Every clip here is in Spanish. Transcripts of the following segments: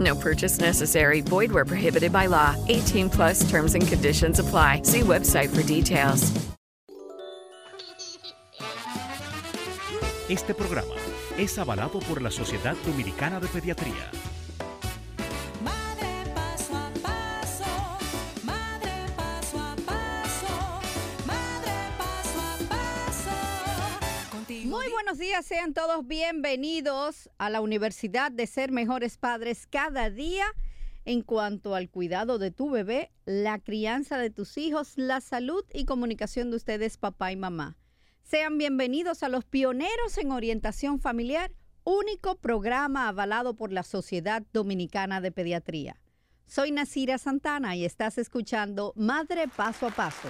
No purchase necessary. Void where prohibited by law. 18 plus terms and conditions apply. See website for details. Este programa es avalado por la Sociedad Dominicana de Pediatría. Buenos días, sean todos bienvenidos a la Universidad de Ser Mejores Padres cada día en cuanto al cuidado de tu bebé, la crianza de tus hijos, la salud y comunicación de ustedes, papá y mamá. Sean bienvenidos a los pioneros en orientación familiar, único programa avalado por la Sociedad Dominicana de Pediatría. Soy Nasira Santana y estás escuchando Madre Paso a Paso.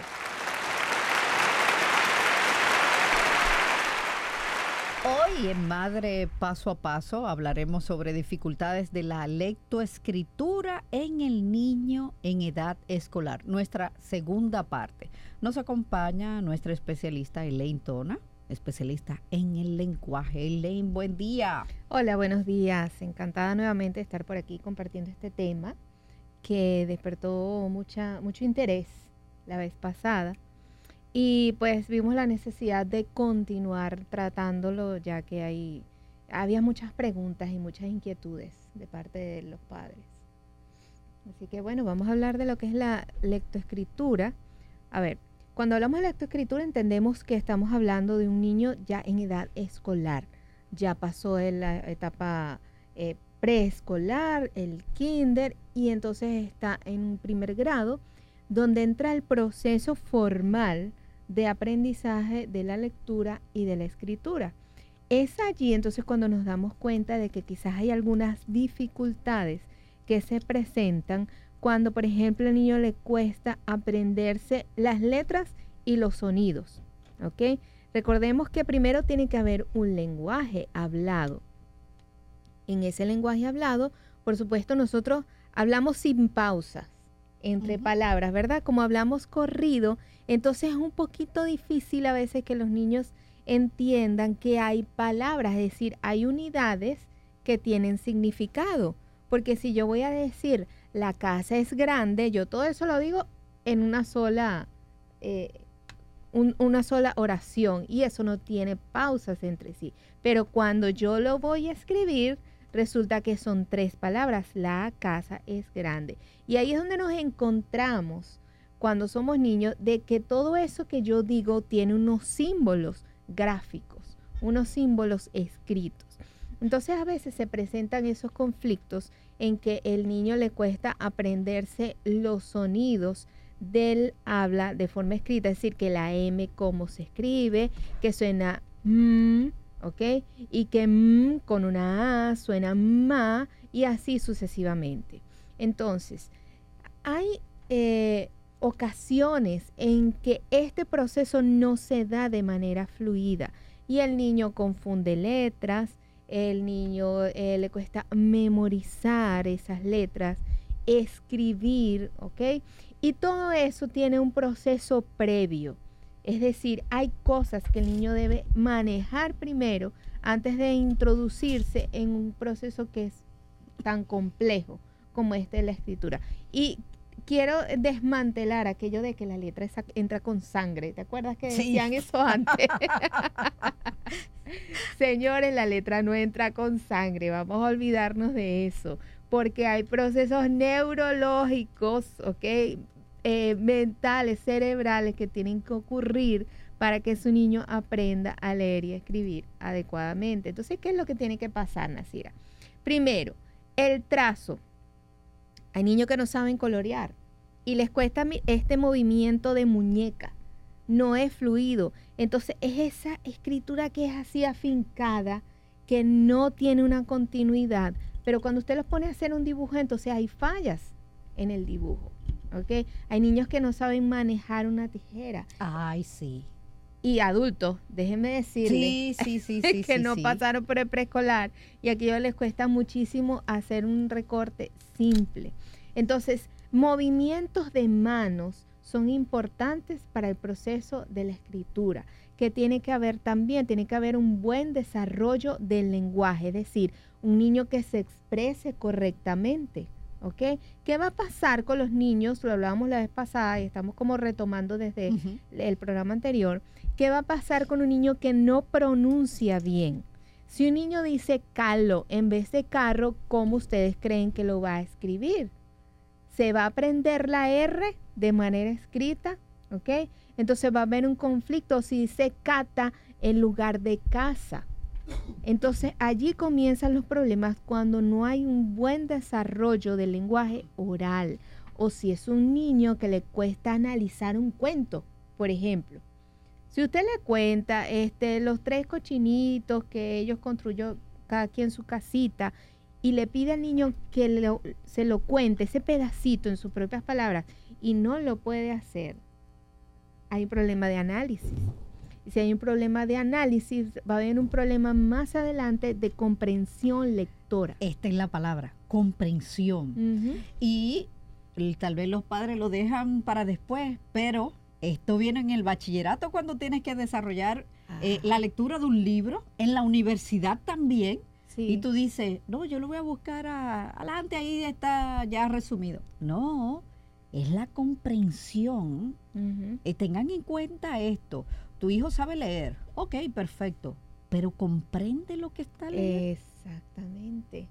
Hoy en Madre Paso a Paso hablaremos sobre dificultades de la lectoescritura en el niño en edad escolar, nuestra segunda parte. Nos acompaña nuestra especialista Elaine Tona, especialista en el lenguaje. Elaine, buen día. Hola, buenos días. Encantada nuevamente de estar por aquí compartiendo este tema que despertó mucha, mucho interés la vez pasada. Y pues vimos la necesidad de continuar tratándolo ya que hay, había muchas preguntas y muchas inquietudes de parte de los padres. Así que bueno, vamos a hablar de lo que es la lectoescritura. A ver, cuando hablamos de lectoescritura entendemos que estamos hablando de un niño ya en edad escolar. Ya pasó en la etapa eh, preescolar, el kinder, y entonces está en un primer grado, donde entra el proceso formal de aprendizaje de la lectura y de la escritura. Es allí entonces cuando nos damos cuenta de que quizás hay algunas dificultades que se presentan cuando, por ejemplo, al niño le cuesta aprenderse las letras y los sonidos. ¿Ok? Recordemos que primero tiene que haber un lenguaje hablado. En ese lenguaje hablado, por supuesto, nosotros hablamos sin pausas entre palabras, ¿verdad? Como hablamos corrido, entonces es un poquito difícil a veces que los niños entiendan que hay palabras, es decir, hay unidades que tienen significado. Porque si yo voy a decir la casa es grande, yo todo eso lo digo en una sola, eh, un- una sola oración y eso no tiene pausas entre sí. Pero cuando yo lo voy a escribir, resulta que son tres palabras. La casa es grande. Y ahí es donde nos encontramos cuando somos niños de que todo eso que yo digo tiene unos símbolos gráficos, unos símbolos escritos. Entonces a veces se presentan esos conflictos en que el niño le cuesta aprenderse los sonidos del habla de forma escrita, es decir, que la M cómo se escribe, que suena mm, ¿ok? Y que con una A suena ma y así sucesivamente. Entonces, hay eh, ocasiones en que este proceso no se da de manera fluida y el niño confunde letras, el niño eh, le cuesta memorizar esas letras, escribir, ¿ok? Y todo eso tiene un proceso previo Es decir, hay cosas que el niño debe manejar primero antes de introducirse en un proceso que es tan complejo como este de la escritura. Y quiero desmantelar aquello de que la letra entra con sangre. ¿Te acuerdas que Sí. decían eso antes? Señores, la letra no entra con sangre. Vamos a olvidarnos de eso. Porque hay procesos neurológicos, ¿ok? Eh, mentales, cerebrales que tienen que ocurrir para que su niño aprenda a leer y a escribir adecuadamente. Entonces, ¿qué es lo que tiene que pasar, Nasira? Primero, el trazo. Hay niños que no saben colorear y les cuesta este movimiento de muñeca. No es fluido. Entonces es esa escritura que es así afincada, que no tiene una continuidad. Pero cuando usted los pone a hacer un dibujo, entonces hay fallas en el dibujo. ¿Ok? Hay niños que no saben manejar una tijera. Ay, sí. Y adultos, déjenme decirles Sí, sí, sí, que no pasaron por el preescolar y a aquellos les cuesta muchísimo hacer un recorte simple. Entonces, movimientos de manos son importantes para el proceso de la escritura, que tiene que haber también, tiene que haber un buen desarrollo del lenguaje, es decir, un niño que se exprese correctamente. ¿Ok? ¿Qué va a pasar con los niños? Lo hablábamos la vez pasada y estamos como retomando desde el programa anterior, ¿qué va a pasar con un niño que no pronuncia bien? Si un niño dice calo en vez de carro, ¿cómo ustedes creen que lo va a escribir? ¿Se va a aprender la R de manera escrita? ¿Ok? Entonces va a haber un conflicto si dice cata en lugar de casa. Entonces allí comienzan los problemas cuando no hay un buen desarrollo del lenguaje oral o si es un niño que le cuesta analizar un cuento, por ejemplo. Si usted le cuenta este, los tres cochinitos que ellos construyó cada quien su casita y le pide al niño que se lo cuente, ese pedacito en sus propias palabras, y no lo puede hacer, hay un problema de análisis. Y si hay un problema de análisis, va a haber un problema más adelante de comprensión lectora. Esta es la palabra, comprensión. Y tal vez los padres lo dejan para después, pero esto viene en el bachillerato cuando tienes que desarrollar eh, la lectura de un libro, en la universidad también. Sí. Y tú dices, no, yo lo voy a buscar a- adelante, ahí está ya resumido. No, es la comprensión. Eh, tengan en cuenta esto. Tu hijo sabe leer, ok, perfecto, pero comprende lo que está leyendo. Exactamente.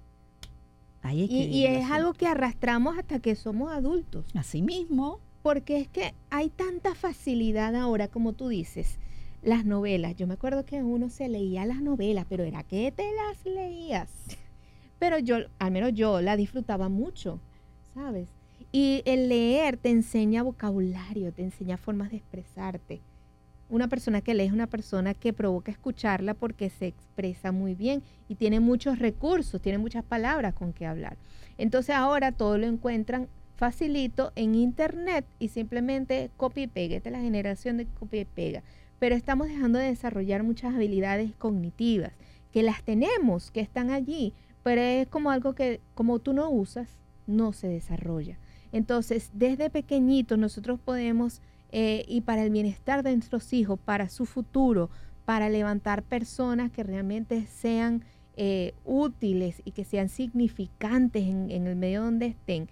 Ahí es Y, es algo que arrastramos hasta que somos adultos. Así mismo. Porque es que hay tanta facilidad ahora, como tú dices, las novelas. Yo me acuerdo que uno se leía las novelas, pero era que te las leías. Pero yo, al menos yo, la disfrutaba mucho, ¿sabes? Y el leer te enseña vocabulario, te enseña formas de expresarte. Una persona que lee es una persona que provoca escucharla porque se expresa muy bien y tiene muchos recursos, tiene muchas palabras con que hablar. Entonces ahora todo lo encuentran facilito en internet y simplemente copia y pega. Esta es la generación de copia y pega. Pero estamos dejando de desarrollar muchas habilidades cognitivas que las tenemos, que están allí, pero es como algo que como tú no usas, no se desarrolla. Entonces, desde pequeñitos nosotros podemos, eh, y para el bienestar de nuestros hijos, para su futuro, para levantar personas que realmente sean eh, útiles y que sean significantes en, el medio donde estén,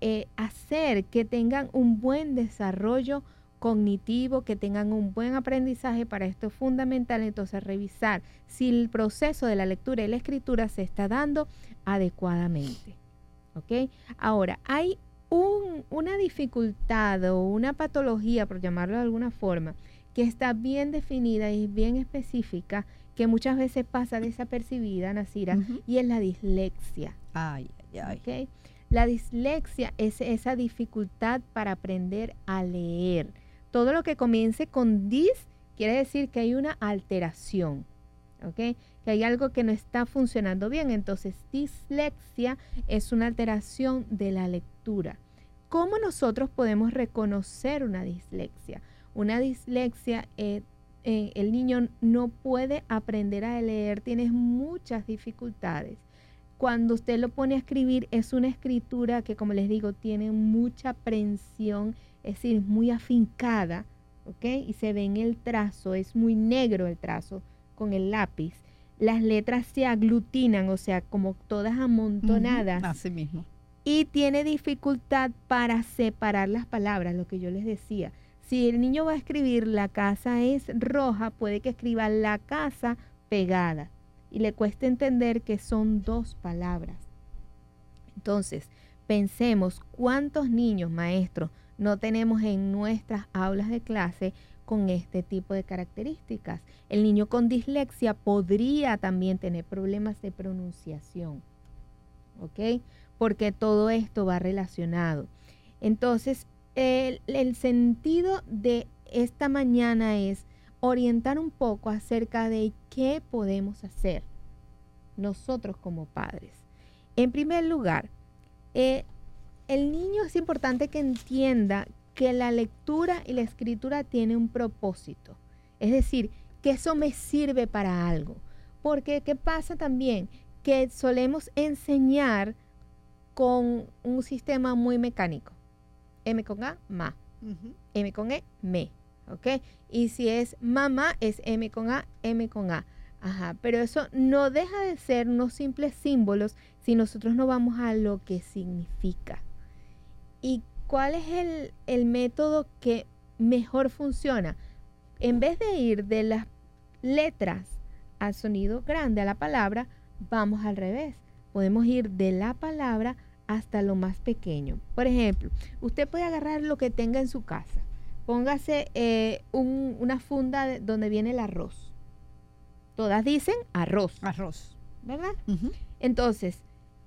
eh, hacer que tengan un buen desarrollo cognitivo, que tengan un buen aprendizaje, para esto es fundamental entonces revisar si el proceso de la lectura y la escritura se está dando adecuadamente. ¿Ok? Ahora, hay un- una dificultad o una patología, por llamarlo de alguna forma, que está bien definida y bien específica, que muchas veces pasa desapercibida, Nasira, y es la dislexia. Ay, ay, ay. La dislexia es esa dificultad para aprender a leer. Todo lo que comience con dis quiere decir que hay una alteración, ¿ok? Que hay algo que no está funcionando bien. Entonces, dislexia es una alteración de la lectura. ¿Cómo nosotros podemos reconocer una dislexia? Una dislexia, eh, eh, el niño no puede aprender a leer, tiene muchas dificultades cuando usted lo pone a escribir es una escritura que, como les digo, tiene mucha prensión, es decir, muy afincada, ¿ok? Y se ve en el trazo, es muy negro el trazo con el lápiz. Las letras se aglutinan, o sea, como todas amontonadas. Así mismo. Y tiene dificultad para separar las palabras, lo que yo les decía. Si el niño va a escribir la casa es roja, puede que escriba la casa pegada y le cuesta entender que son dos palabras. Entonces, pensemos cuántos niños, maestros, no tenemos en nuestras aulas de clase con este tipo de características. El niño con dislexia podría también tener problemas de pronunciación. ¿Ok? Porque todo esto va relacionado. Entonces, el, el, sentido de esta mañana es orientar un poco acerca de qué podemos hacer nosotros como padres. En primer lugar, eh, el niño es importante que entienda que la lectura y la escritura tiene un propósito. Es decir, que eso me sirve para algo. Porque, ¿qué pasa también? Que solemos enseñar con un sistema muy mecánico. M con A, ma. M con E, me. ¿Ok? Y si es mamá, es M con A, M con A. Ajá, pero eso no deja de ser unos simples símbolos si nosotros no vamos a lo que significa. ¿Y cuál es el, el método que mejor funciona? En vez de ir de las letras al sonido grande, a la palabra, vamos al revés podemos ir de la palabra hasta lo más pequeño. Por ejemplo, usted puede agarrar lo que tenga en su casa. Póngase eh, un- una funda de- donde viene el arroz. Todas dicen arroz, Arroz. ¿verdad? Entonces,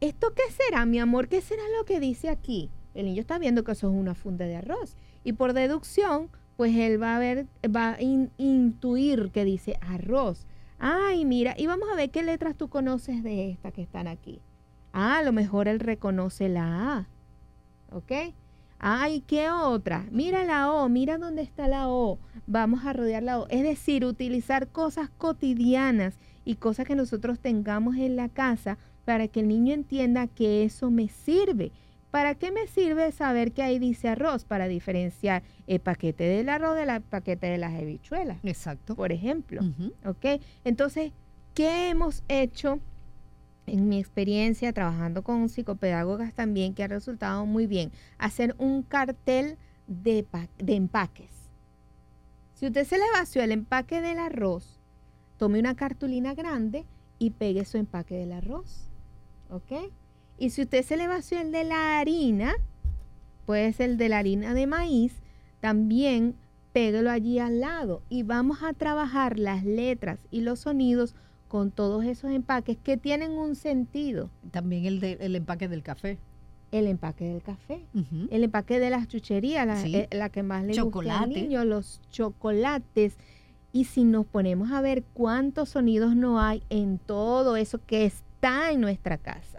¿esto qué será, mi amor? ¿Qué será lo que dice aquí? El niño está viendo que eso es una funda de arroz. Y por deducción, pues él va a ver, va a in- intuir que dice arroz. Ay, mira, y vamos a ver qué letras tú conoces de estas que están aquí. Ah, a lo mejor él reconoce la A. ¿Ok? Ay, ¿qué otra? Mira la O, mira dónde está la O. Vamos a rodear la O. Es decir, utilizar cosas cotidianas y cosas que nosotros tengamos en la casa para que el niño entienda que eso me sirve. ¿Para qué me sirve saber que ahí dice arroz? Para diferenciar el paquete del arroz del paquete de las habichuelas, Exacto. por ejemplo. ¿Ok? Entonces, ¿qué hemos hecho en mi experiencia trabajando con psicopedagogas también que ha resultado muy bien? Hacer un cartel de, pa- de empaques. Si usted se le vació el empaque del arroz, tome una cartulina grande y pegue su empaque del arroz. ¿Ok? Y si usted se le vació el de la harina, puede ser el de la harina de maíz, también péguelo allí al lado y vamos a trabajar las letras y los sonidos con todos esos empaques que tienen un sentido. También el, de, el empaque del café. El empaque del café, el empaque de las chucherías, la, Sí. eh, la que más le gusta al niño, los chocolates. Y si nos ponemos a ver cuántos sonidos no hay en todo eso que está en nuestra casa.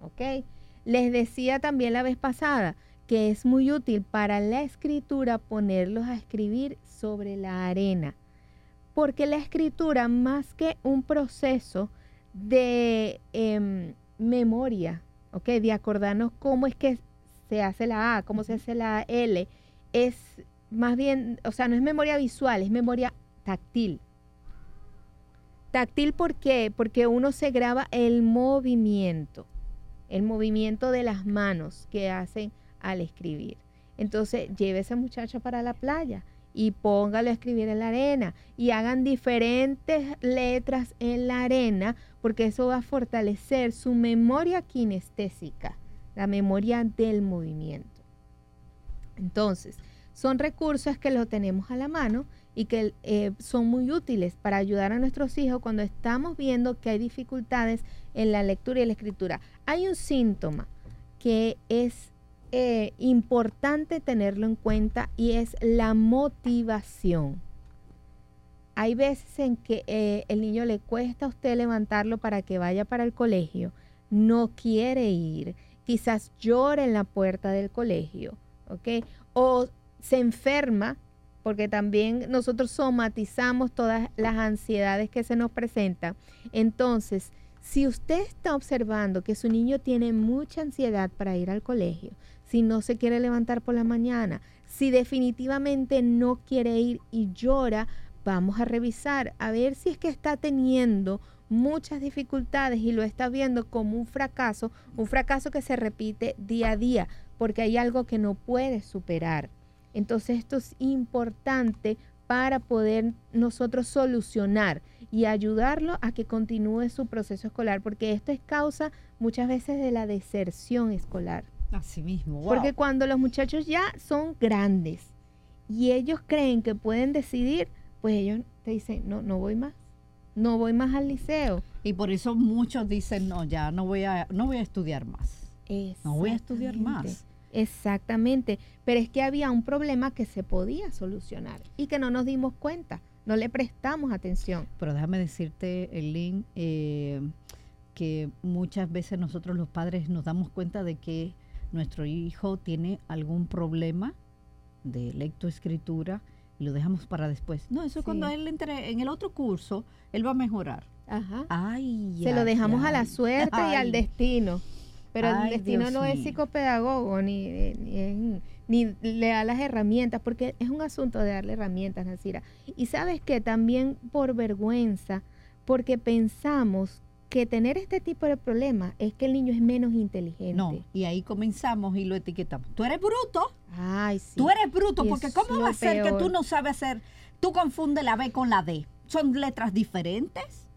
¿Ok? Les decía también la vez pasada que es muy útil para la escritura ponerlos a escribir sobre la arena. Porque la escritura, más que un proceso de em, memoria, ¿ok? De acordarnos cómo es que se hace la A, cómo se hace la L, es más bien, o sea, no es memoria visual, es memoria táctil. Táctil, ¿por qué? Porque uno se graba el movimiento, el movimiento de las manos que hacen al escribir. Entonces, lleve a esa muchacha para la playa y póngale a escribir en la arena y hagan diferentes letras en la arena porque eso va a fortalecer su memoria kinestésica, la memoria del movimiento. Entonces, son recursos que los tenemos a la mano y que eh, son muy útiles para ayudar a nuestros hijos cuando estamos viendo que hay dificultades en la lectura y la escritura. Hay un síntoma que es eh, importante tenerlo en cuenta y es la motivación. Hay veces en que eh, el niño le cuesta a usted levantarlo para que vaya para el colegio, no quiere ir, quizás llora en la puerta del colegio, ¿ok? O se enferma, porque también nosotros somatizamos todas las ansiedades que se nos presentan. Entonces, si usted está observando que su niño tiene mucha ansiedad para ir al colegio, si no se quiere levantar por la mañana, Si definitivamente no quiere ir y llora, vamos a revisar a ver si es que está teniendo muchas dificultades y lo está viendo como un fracaso, un fracaso que se repite día a día, porque hay algo que no puede superar. Entonces esto es importante para poder nosotros solucionar y ayudarlo a que continúe su proceso escolar, porque esto es causa muchas veces de la deserción escolar. Así mismo. wow. Porque cuando los muchachos ya son grandes y ellos creen que pueden decidir, pues ellos te dicen, no, no voy más, no voy más al liceo. Y por eso muchos dicen, no, ya no voy a, no voy a estudiar más. No voy a estudiar más. Exactamente, pero es que había un problema que se podía solucionar y que no nos dimos cuenta, no le prestamos atención. Pero déjame decirte, Elin, eh, que muchas veces nosotros los padres nos damos cuenta de que nuestro hijo tiene algún problema de lectoescritura y lo dejamos para después. No, eso Sí. cuando él entre en el otro curso, él va a mejorar. Ajá. Ay, Se lo ay, dejamos a la ay. suerte y al destino. Pero Ay, el destino Dios no es psicopedagogo ni, ni, ni le da las herramientas, porque es un asunto de darle herramientas, Nasira. Y sabes que también por vergüenza, porque pensamos que tener este tipo de problemas es que el niño es menos inteligente. No, y ahí comenzamos y lo etiquetamos. Tú eres bruto, Ay, sí. tú eres bruto, Y porque ¿cómo va a ser que tú no sabes hacer? Tú confundes la B con la D. Son letras diferentes.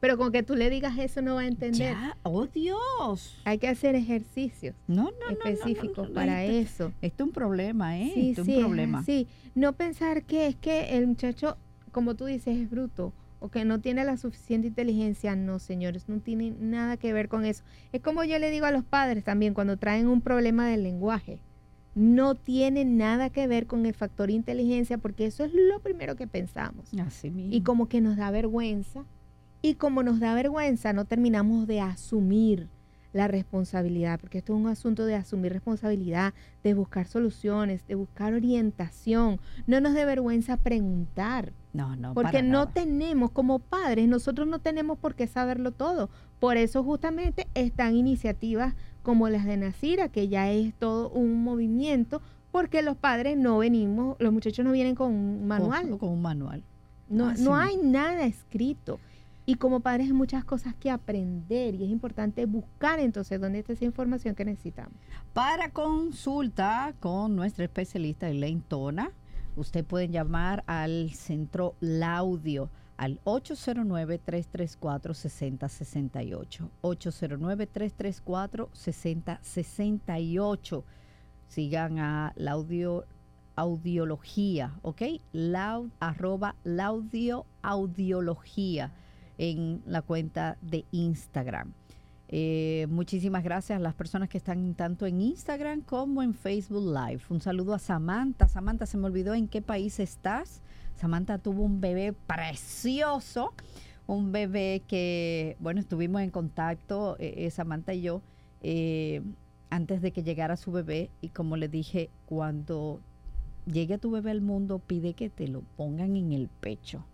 Pero con que tú le digas eso no va a entender. Ya, oh Dios. Hay que hacer ejercicios No, no, específicos no, para esto- eso. Esto es un problema, ¿eh? Sí, esto sí, un problema. así. No pensar que es que el muchacho, como tú dices, es bruto o que no tiene la suficiente inteligencia. No, señores, no tiene nada que ver con eso. Es como yo le digo a los padres también cuando traen un problema del lenguaje. No tiene nada que ver con el factor inteligencia porque eso es lo primero que pensamos. Así mismo. Y como que nos da vergüenza. Y como nos da vergüenza, no terminamos de asumir la responsabilidad, porque esto es un asunto de asumir responsabilidad, de buscar soluciones, de buscar orientación. No nos dé vergüenza preguntar, no, no, porque no nada. tenemos, como padres, nosotros no tenemos por qué saberlo todo. Por eso justamente están iniciativas como las de Nacira, que ya es todo un movimiento, porque los padres no venimos, los muchachos no vienen con un manual. Con, con un manual. No, Así no hay nada escrito. Y como padres hay muchas cosas que aprender y es importante buscar entonces dónde está esa información que necesitamos. Para consulta con nuestra especialista Elaine Tona, usted puede llamar al centro Laudio al 809-334-6068. 809-334-6068. Sigan a Laudio Audiología, ¿ok? Laud, arroba Laudio Audiología en la cuenta de Instagram. Eh, muchísimas gracias a las personas que están tanto en Instagram como en Facebook Live. Un saludo a Samantha. Samantha, se me olvidó en qué país estás. Samantha tuvo un bebé precioso, un bebé que, bueno, estuvimos en contacto, eh, eh, Samantha y yo, antes de que llegara su bebé. Y como le dije, cuando llegue tu bebé al mundo, pide que te lo pongan en el pecho.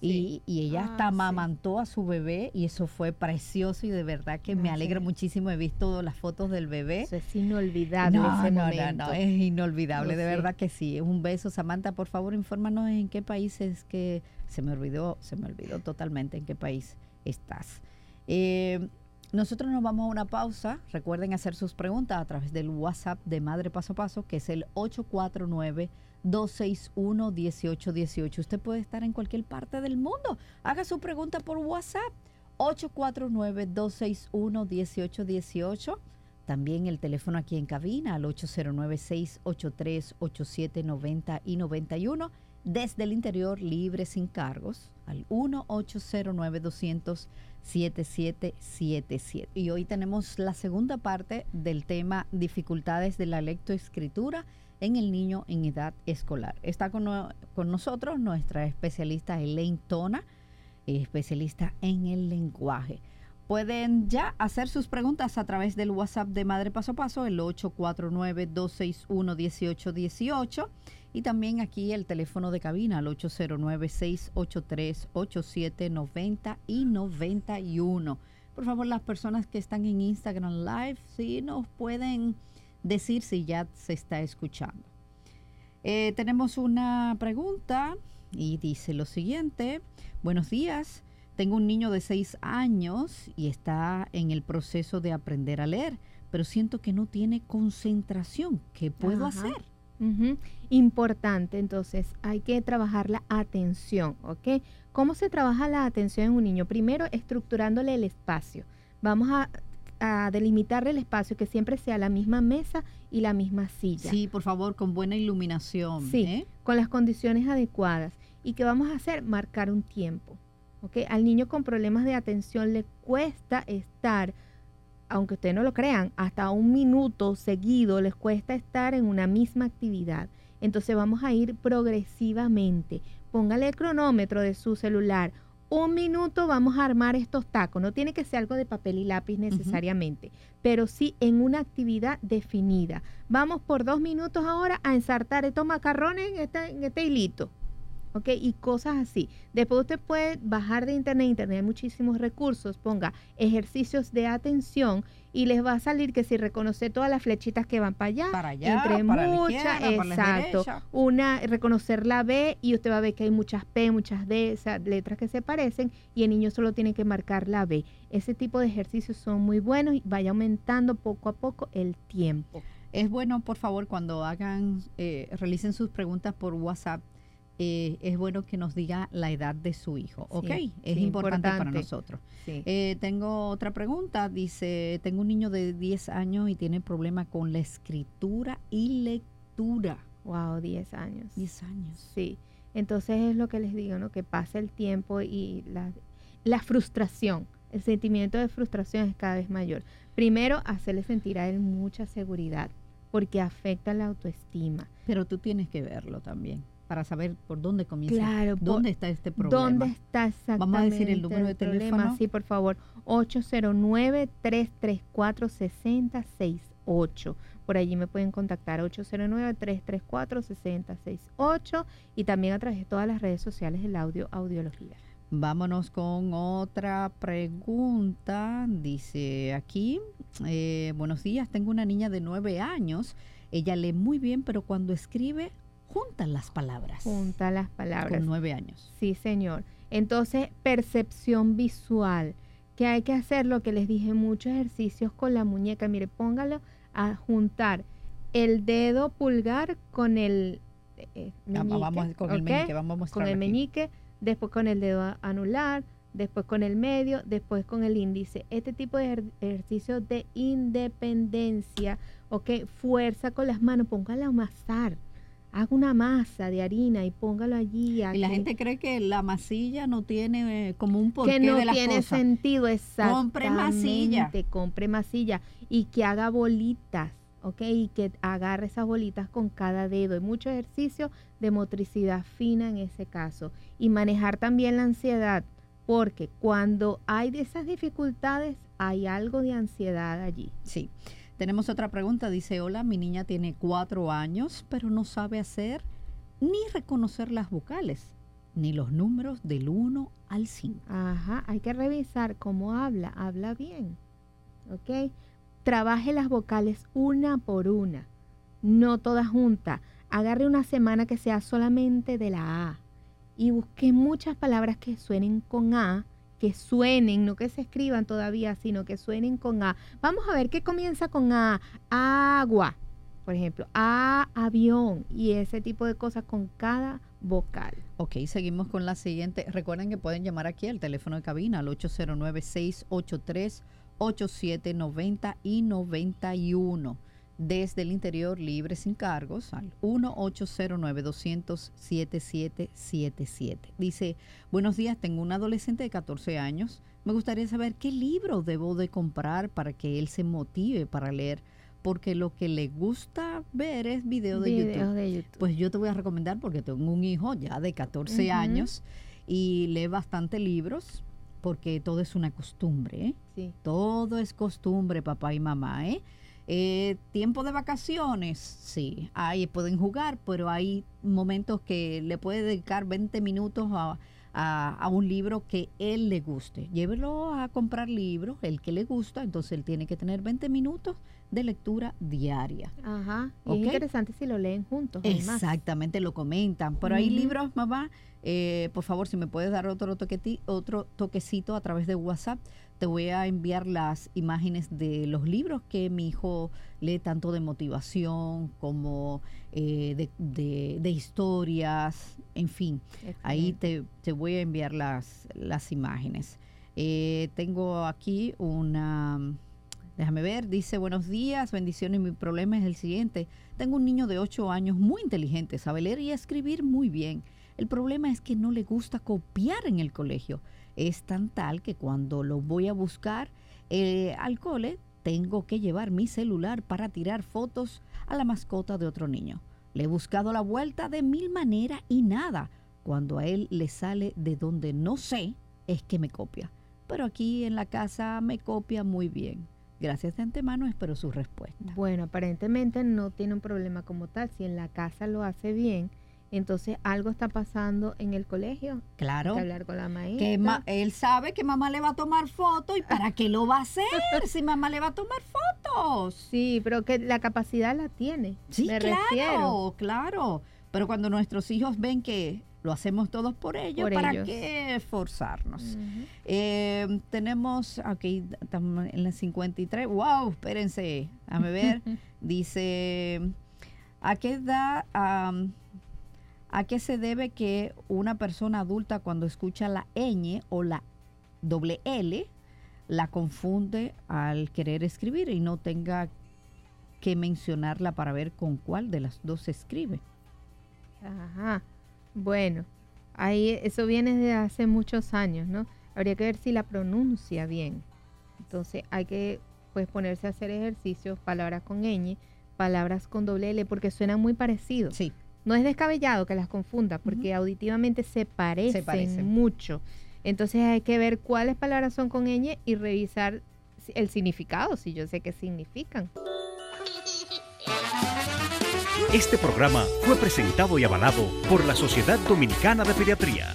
Y, y ella hasta Ah, sí. amamantó a su bebé y eso fue precioso y de verdad que me alegra muchísimo. He visto las fotos del bebé. Eso es inolvidable No, ese no, no, momento. no, es inolvidable, de verdad que sí. Un beso, Samantha, por favor, infórmanos en qué país es que se me olvidó, se me olvidó totalmente en qué país estás. Eh, nosotros nos vamos a una pausa. Recuerden hacer sus preguntas a través del WhatsApp de Madre Paso a Paso, que es el 849-261-1818. Usted puede estar en cualquier parte del mundo. Haga su pregunta por WhatsApp. 849-261-1818. También el teléfono aquí en cabina al 809-683-8790 y 91. Desde el interior, libre sin cargos, al 1-809-200-7777. Y hoy tenemos la segunda parte del tema dificultades de la lectoescritura en el niño en edad escolar. Está con, con nosotros nuestra especialista Elaine Tona, especialista en el lenguaje. Pueden ya hacer sus preguntas a través del WhatsApp de Madre Paso a Paso, el 849-261-1818. Y también aquí el teléfono de cabina, al 809-683-8790 y 91. Por favor, las personas que están en Instagram Live, si nos pueden decir si ya se está escuchando. Eh, tenemos una pregunta y dice lo siguiente. Buenos días. Tengo un niño de seis años y está en el proceso de aprender a leer, pero siento que no tiene concentración. ¿Qué puedo Ajá. hacer? Importante, entonces hay que trabajar la atención, ¿ok? ¿Cómo se trabaja la atención en un niño? Primero, estructurándole el espacio. Vamos a, a delimitarle el espacio que siempre sea la misma mesa y la misma silla. Sí, por favor, con buena iluminación. Sí, ¿eh? con las condiciones adecuadas. ¿Y qué vamos a hacer? Marcar un tiempo. ¿ok? Al niño con problemas de atención le cuesta estar, aunque ustedes no lo crean, hasta un minuto seguido les cuesta estar en una misma actividad. Entonces vamos a ir progresivamente. Póngale el cronómetro de su celular. Un minuto vamos a armar estos tacos. No tiene que ser algo de papel y lápiz necesariamente, pero sí en una actividad definida. Vamos por dos minutos ahora a ensartar estos macarrones en este, en este hilito. ¿Ok? Y cosas así. Después usted puede bajar de internet. Internet hay muchísimos recursos. Ponga ejercicios de atención y les va a salir que si reconoce todas las flechitas que van para allá, Para allá, entre para la muchas, izquierda, para la exacto. Una, reconocer la B y usted va a ver que hay muchas P, muchas D, o sea, letras que se parecen y el niño solo tiene que marcar la B. Ese tipo de ejercicios son muy buenos y vaya aumentando poco a poco el tiempo. Es bueno, por favor, cuando hagan, eh, realicen sus preguntas por WhatsApp, eh, es bueno que nos diga la edad de su hijo, ¿ok? Sí, es sí, importante, para nosotros. Sí. Eh, tengo otra pregunta, dice, tengo un niño de 10 años y tiene problema con la escritura y lectura. wow, 10 años. 10 años. Sí, entonces es lo que les digo, ¿no? Que pasa el tiempo y la, la frustración, el sentimiento de frustración es cada vez mayor. Primero, hacerle sentir a él mucha seguridad, porque afecta la autoestima. Pero tú tienes que verlo también para saber por dónde comienza. Claro, por- ¿Dónde está este problema? ¿Dónde está exactamente Vamos a decir el número de problema? teléfono. Sí, por favor. 809-334-6068. Por allí me pueden contactar 809-334-6068 y también a través de todas las redes sociales del audio audiología. Vámonos con otra pregunta. Dice aquí, eh, buenos días, tengo una niña de nueve años. Ella lee muy bien, pero cuando escribe, juntan las palabras. Junta las palabras. Con nueve años. Sí, señor. Entonces, percepción visual. Que hay que hacer lo que les dije, muchos ejercicios con la muñeca. Mire, póngalo a juntar el dedo pulgar con el eh, Ah, meñique, Vamos con el meñique, vamos a Con el aquí. meñique, después con el dedo anular, después con el medio, después con el índice. Este tipo de ejer- ejercicios de independencia, ¿ok? Fuerza con las manos, póngalo a amasar. Haga una masa de harina y póngalo allí. Y la que- gente cree que la masilla no tiene eh, como un porqué que no de las tiene cosas. sentido exactamente. Compre masilla. Compre masilla y que haga bolitas, ¿ok? Y que agarre esas bolitas con cada dedo. Hay mucho ejercicio de motricidad fina en ese caso. Y manejar también la ansiedad, porque cuando hay de esas dificultades, hay algo de ansiedad allí. Sí. Tenemos otra pregunta. Dice, hola, mi niña tiene cuatro años, pero no sabe hacer ni reconocer las vocales, ni los números del 1 al 5. Ajá, hay que revisar cómo habla, habla bien, ¿ok? Trabaje las vocales una por una, no todas juntas. Agarre una semana que sea solamente de la A y busque muchas palabras que suenen con A, que suenen, no que se escriban todavía, sino que suenen con A. Vamos a ver qué comienza con A. Agua, por ejemplo, A, avión y ese tipo de cosas con cada vocal. Ok, seguimos con la siguiente. Recuerden que pueden llamar aquí al teléfono de cabina al 809-683-8790 y 91. Desde el interior libre sin cargos al 1-809-200-7777. Dice, buenos días, tengo un adolescente de 14 años. Me gustaría saber qué libro debo de comprar para que él se motive para leer, porque lo que le gusta ver es video de YouTube. Videos de YouTube. Pues yo te voy a recomendar porque tengo un hijo ya de 14 Ujú. años y lee bastante libros porque todo es una costumbre, ¿eh? Sí. Todo es costumbre, papá y mamá, ¿eh? Eh, tiempo de vacaciones, sí, ahí pueden jugar, pero hay momentos que le puede dedicar 20 minutos a, a, a un libro que él le guste. Llévelo a comprar libros, el que le gusta, entonces él tiene que tener 20 minutos de lectura diaria. Ajá. Y es interesante si lo leen juntos. además. Exactamente, lo comentan. Pero hay libros, mamá, eh, por favor, si me puedes dar otro, toqueti- otro toquecito a través de WhatsApp, te voy a enviar las imágenes de los libros que mi hijo lee, tanto de motivación como eh, de, de- de historias, en fin. Ahí te voy a enviar las, las imágenes. Eh, tengo aquí una, déjame ver, dice buenos días, bendiciones, mi problema es el siguiente. Tengo un niño de 8 años muy inteligente, sabe leer y escribir muy bien. El problema es que no le gusta copiar en el colegio. Es tan tal que cuando lo voy a buscar eh, al cole, tengo que llevar mi celular para tirar fotos a la mascota de otro niño. Le he buscado la vuelta de mil maneras y nada. Cuando a él le sale de donde no sé, es que me copia. Pero aquí en la casa me copia muy bien. Gracias de antemano, espero su respuesta. Bueno, aparentemente no tiene un problema como tal. Si en la casa lo hace bien, entonces algo está pasando en el colegio. Hay Claro. que hablar con la maestra. Que ma- él sabe que mamá le va a tomar fotos y para qué lo va a hacer si mamá le va a tomar fotos. Sí, pero que la capacidad la tiene. Sí, me claro, refiero. claro. Pero cuando nuestros hijos ven que lo hacemos todos por ellos, Por ¿para ellos. qué esforzarnos? Eh, tenemos, aquí en la 53. ¡Wow! Espérense, déjame ver. Dice, ¿a qué edad, a qué se debe que una persona adulta cuando escucha la ñ o la doble L la confunde al querer escribir y no tenga que mencionarla para ver con cuál de las dos se escribe? Ajá. Bueno, ahí eso viene de hace muchos años, ¿no? Habría que ver si la pronuncia bien. Entonces hay que pues ponerse a hacer ejercicios, palabras con ñ, palabras con doble L, porque suenan muy parecidos. Sí, No es descabellado que las confunda, porque auditivamente se parecen, parecen. mucho. Entonces hay que ver cuáles palabras son con ñ y revisar el significado, si yo sé qué significan. Este programa fue presentado y avalado por la Sociedad Dominicana de Pediatría.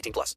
18 plus.